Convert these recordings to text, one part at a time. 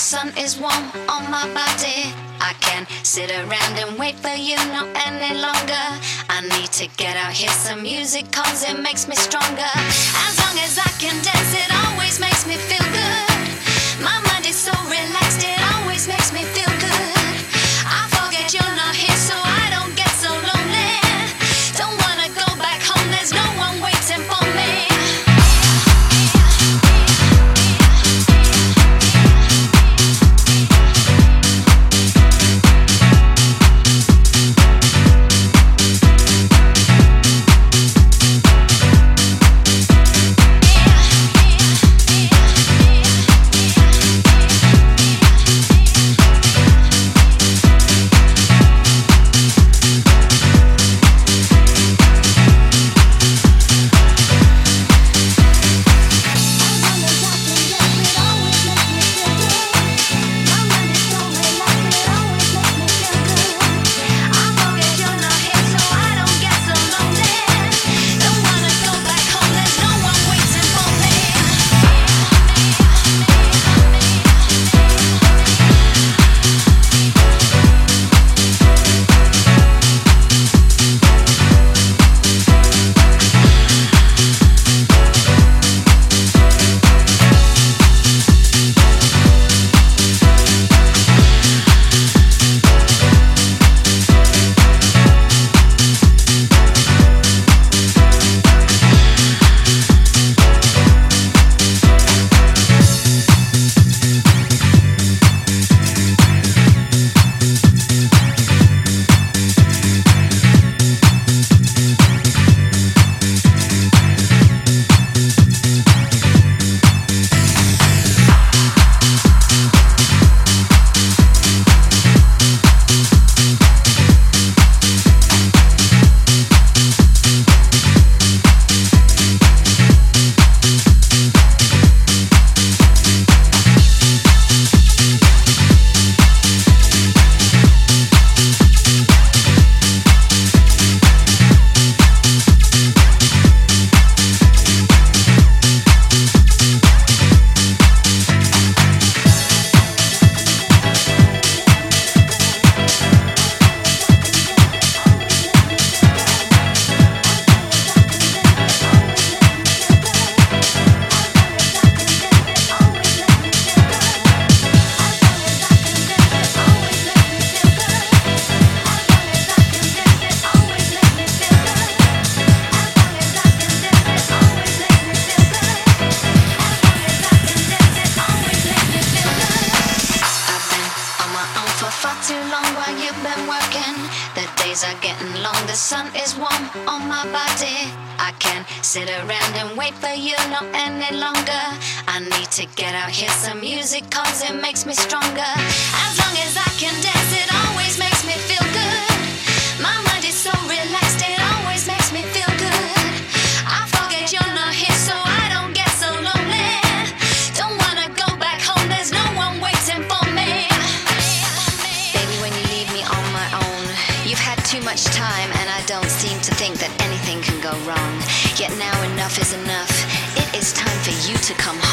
sun is warm on my body. I can't sit around and wait for you no any longer. I need to get out, hear some music, cause it makes me stronger. As long as I can dance, it always makes me feel good. My mind is so relaxed, it always makes me feel much time, and I don't seem to think that anything can go wrong. Yet now enough is enough. It is time for you to come home,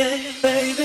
yeah, baby.